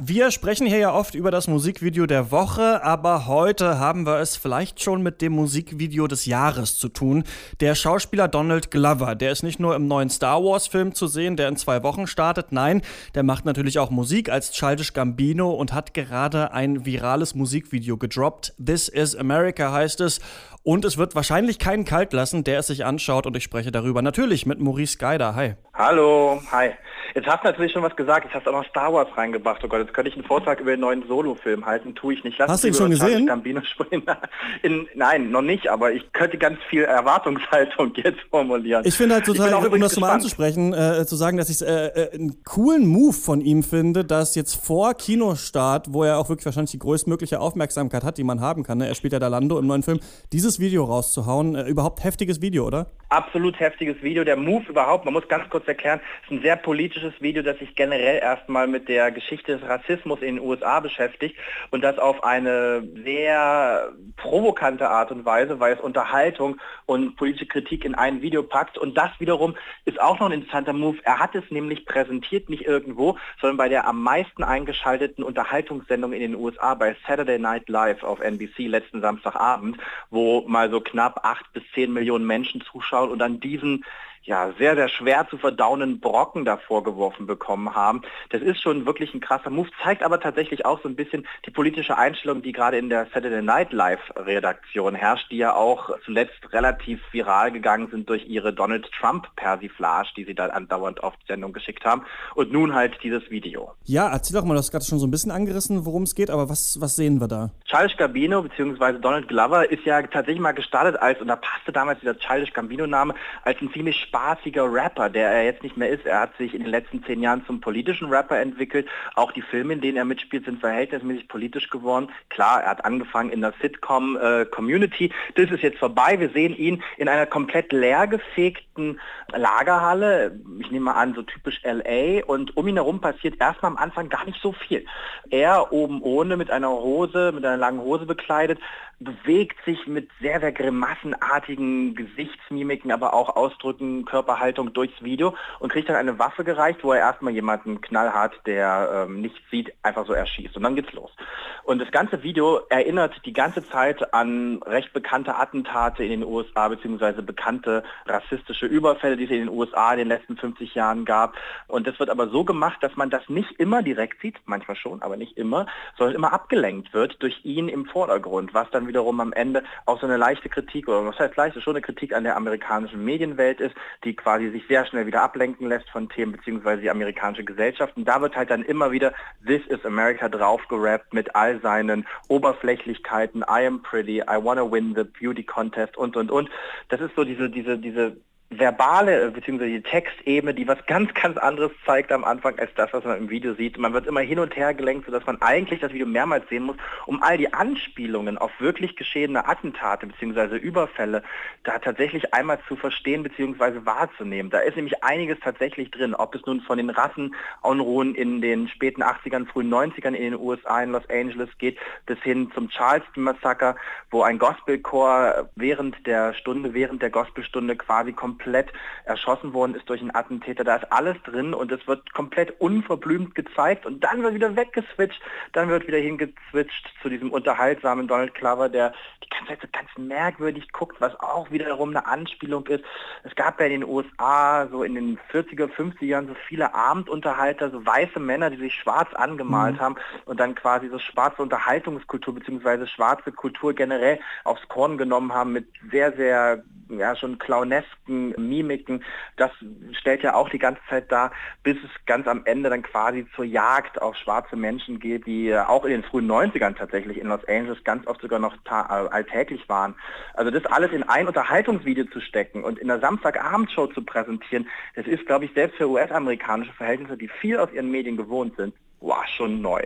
Wir sprechen hier ja oft über das Musikvideo der Woche, aber heute haben wir es vielleicht schon mit dem Musikvideo des Jahres zu tun. Der Schauspieler Donald Glover, der ist nicht nur im neuen Star Wars-Film zu sehen, der in zwei Wochen startet, nein, der macht natürlich auch Musik als Childish Gambino und hat gerade ein virales Musikvideo gedroppt. This is America heißt es. Und es wird wahrscheinlich keinen kalt lassen, der es sich anschaut und ich spreche darüber natürlich mit Maurice Geider. Hi. Hallo, hi. Jetzt hast du natürlich schon was gesagt, jetzt hast du auch noch Star Wars reingebracht. Oh Gott, jetzt könnte ich einen Vortrag über den neuen Solo-Film halten, tue ich nicht. Lass hast du ihn schon gesehen? In, nein, noch nicht, aber ich könnte ganz viel Erwartungshaltung jetzt formulieren. Ich finde halt total, um das mal anzusprechen, äh, zu sagen, dass ich äh, äh, einen coolen Move von ihm finde, dass jetzt vor Kinostart, wo er auch wirklich wahrscheinlich die größtmögliche Aufmerksamkeit hat, die man haben kann, ne? er spielt ja da Lando im neuen Film, dieses Video rauszuhauen, äh, überhaupt heftiges Video, oder? Absolut heftiges Video. Der Move überhaupt, man muss ganz kurz erklären, ist ein sehr politisches Video, das sich generell erstmal mit der Geschichte des Rassismus in den USA beschäftigt und das auf eine sehr provokante Art und Weise, weil es Unterhaltung und politische Kritik in ein Video packt. Und das wiederum ist auch noch ein interessanter Move. Er hat es nämlich präsentiert, nicht irgendwo, sondern bei der am meisten eingeschalteten Unterhaltungssendung in den USA bei Saturday Night Live auf NBC letzten Samstagabend, wo mal so knapp acht bis zehn Millionen Menschen zuschauen und an diesen ja, sehr, sehr schwer zu verdauenden Brocken da vorgeworfen bekommen haben. Das ist schon wirklich ein krasser Move, zeigt aber tatsächlich auch so ein bisschen die politische Einstellung, die gerade in der Saturday Night Live Redaktion herrscht, die ja auch zuletzt relativ viral gegangen sind durch ihre Donald Trump Persiflage, die sie da andauernd auf die Sendung geschickt haben. Und nun halt dieses Video. Ja, erzähl doch mal, du hast gerade schon so ein bisschen angerissen, worum es geht, aber was, was sehen wir da? Childish Gambino bzw. Donald Glover ist ja tatsächlich mal gestartet als, und da passte damals dieser Childish Gambino-Name, als ein ziemlich spaßiger Rapper, der er jetzt nicht mehr ist. Er hat sich in den letzten zehn Jahren zum politischen Rapper entwickelt. Auch die Filme, in denen er mitspielt, sind verhältnismäßig politisch geworden. Klar, er hat angefangen in der Sitcom-Community. Äh, das ist jetzt vorbei. Wir sehen ihn in einer komplett leergefegten Lagerhalle. Ich nehme mal an, so typisch LA. Und um ihn herum passiert erstmal am Anfang gar nicht so viel. Er oben ohne mit einer Hose, mit einer langen Hose bekleidet, bewegt sich mit sehr, sehr grimassenartigen Gesichtsmimiken, aber auch Ausdrücken, Körperhaltung durchs Video und kriegt dann eine Waffe gereicht, wo er erstmal jemanden knallhart, der ähm, nichts sieht, einfach so erschießt. Und dann geht's los. Und das ganze Video erinnert die ganze Zeit an recht bekannte Attentate in den USA, beziehungsweise bekannte rassistische Überfälle, die es in den USA in den letzten 50 Jahren gab. Und das wird aber so gemacht, dass man das nicht immer direkt sieht, manchmal schon, aber nicht immer, sondern immer abgelenkt wird durch ihn im Vordergrund, was dann wiederum am Ende auch so eine leichte Kritik, oder was heißt leichte, schon eine Kritik an der amerikanischen Medienwelt ist, die quasi sich sehr schnell wieder ablenken lässt von Themen, beziehungsweise die amerikanische Gesellschaft. Und da wird halt dann immer wieder This is America draufgerappt mit all seinen Oberflächlichkeiten, I am pretty, I wanna win the beauty contest und, und, und. Das ist so diese, diese, diese verbale äh, bzw. die Textebene, die was ganz, ganz anderes zeigt am Anfang als das, was man im Video sieht. Man wird immer hin und her gelenkt, sodass man eigentlich das Video mehrmals sehen muss, um all die Anspielungen auf wirklich geschehene Attentate bzw. Überfälle da tatsächlich einmal zu verstehen bzw. wahrzunehmen. Da ist nämlich einiges tatsächlich drin, ob es nun von den Rassenunruhen in den späten 80ern, frühen 90ern in den USA, in Los Angeles geht, bis hin zum Charleston-Massaker, wo ein Gospelchor während der Stunde, während der Gospelstunde quasi komplett komplett erschossen worden ist durch einen Attentäter. Da ist alles drin und es wird komplett unverblümt gezeigt und dann wird wieder weggeswitcht, dann wird wieder hingezwitscht zu diesem unterhaltsamen Donald Glover, der die ganze Zeit so ganz merkwürdig guckt, was auch wiederum eine Anspielung ist. Es gab ja in den USA so in den 40er, 50er Jahren so viele Abendunterhalter, so weiße Männer, die sich schwarz angemalt mhm. haben und dann quasi so schwarze Unterhaltungskultur bzw. schwarze Kultur generell aufs Korn genommen haben mit sehr, sehr ja schon clownesken Mimiken, das stellt ja auch die ganze Zeit dar, bis es ganz am Ende dann quasi zur Jagd auf schwarze Menschen geht, die auch in den frühen 90ern tatsächlich in Los Angeles ganz oft sogar noch äh, alltäglich waren. Also das alles in ein Unterhaltungsvideo zu stecken und in der Samstagabendshow zu präsentieren, das ist, glaube ich, selbst für US-amerikanische Verhältnisse, die viel aus ihren Medien gewohnt sind, war schon neu.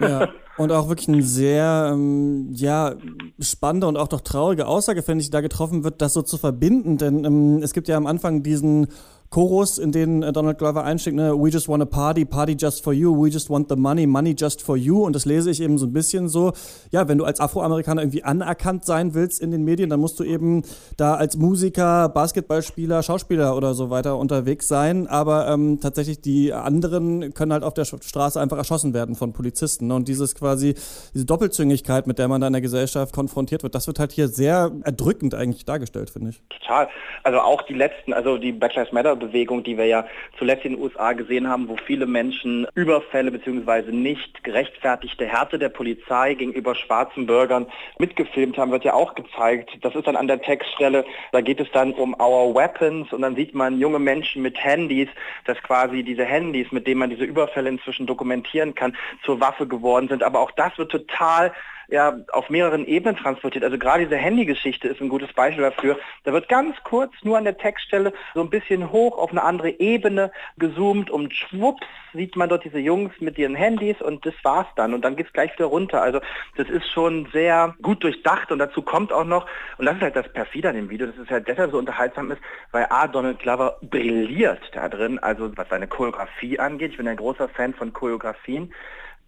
Ja, und auch wirklich ein sehr, ähm, ja, spannende und auch doch traurige Aussage, finde ich, da getroffen wird, das so zu verbinden. Denn ähm, es gibt ja am Anfang diesen Chorus, in den äh, Donald Glover einsteigt, ne? We just want a party, party just for you, we just want the money, money just for you. Und das lese ich eben so ein bisschen so, ja, wenn du als Afroamerikaner irgendwie anerkannt sein willst in den Medien, dann musst du eben da als Musiker, Basketballspieler, Schauspieler oder so weiter unterwegs sein. Aber ähm, tatsächlich die anderen können halt auf der Straße einfach erschossen werden von Polizisten. Ne? Und dieses quasi, diese Doppelzüngigkeit, mit der man da in der Gesellschaft konfrontiert wird, das wird halt hier sehr erdrückend eigentlich dargestellt, finde ich. Total. Also auch die letzten, also die Black Lives Matter Bewegung, die wir ja zuletzt in den USA gesehen haben, wo viele Menschen Überfälle bzw. nicht gerechtfertigte Härte der Polizei gegenüber schwarzen Bürgern mitgefilmt haben, wird ja auch gezeigt. Das ist dann an der Textstelle, da geht es dann um Our Weapons und dann sieht man junge Menschen mit Handys, dass quasi diese Handys, mit denen man diese Überfälle inzwischen dokumentieren kann, zur Waffe geworden sind. Aber auch das wird total ja auf mehreren Ebenen transportiert. Also gerade diese Handygeschichte ist ein gutes Beispiel dafür. Da wird ganz kurz nur an der Textstelle so ein bisschen hoch auf eine andere Ebene gezoomt und schwupps sieht man dort diese Jungs mit ihren Handys und das war's dann. Und dann geht's gleich wieder runter. Also das ist schon sehr gut durchdacht und dazu kommt auch noch, und das ist halt das Perfide an dem Video, dass es halt deshalb so unterhaltsam ist, weil A, Donald Glover brilliert da drin, also was seine Choreografie angeht. Ich bin ein großer Fan von Choreografien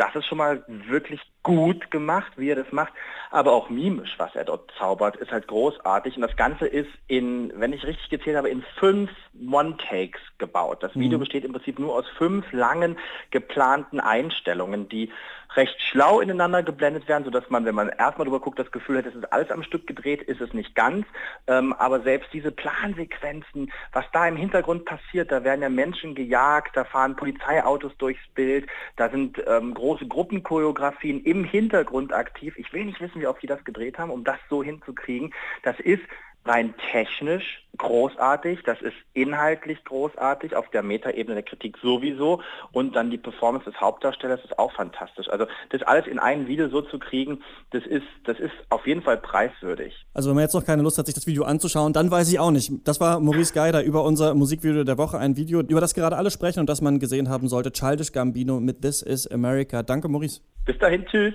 das ist schon mal wirklich gut gemacht, wie er das macht. Aber auch mimisch, was er dort zaubert, ist halt großartig. Und das Ganze ist in, wenn ich richtig gezählt habe, in fünf One-Takes gebaut. Das Video mhm. besteht im Prinzip nur aus fünf langen geplanten Einstellungen, die recht schlau ineinander geblendet werden, sodass man, wenn man erstmal drüber guckt, das Gefühl hat, es ist alles am Stück gedreht, ist es nicht ganz. Ähm, aber selbst diese Plansequenzen, was da im Hintergrund passiert, da werden ja Menschen gejagt, da fahren Polizeiautos durchs Bild, da sind ähm, große Gruppenchoreografien im Hintergrund aktiv. Ich will nicht wissen, wie oft die das gedreht haben, um das so hinzukriegen. Das ist rein technisch großartig, das ist inhaltlich großartig, auf der Metaebene der Kritik sowieso und dann die Performance des Hauptdarstellers ist auch fantastisch. Also das alles in einem Video so zu kriegen, das ist, das ist auf jeden Fall preiswürdig. Also wenn man jetzt noch keine Lust hat, sich das Video anzuschauen, dann weiß ich auch nicht. Das war Maurice Geider über unser Musikvideo der Woche, ein Video, über das gerade alle sprechen und das man gesehen haben sollte. Childish Gambino mit This is America. Danke, Maurice. Bis dahin, tschüss.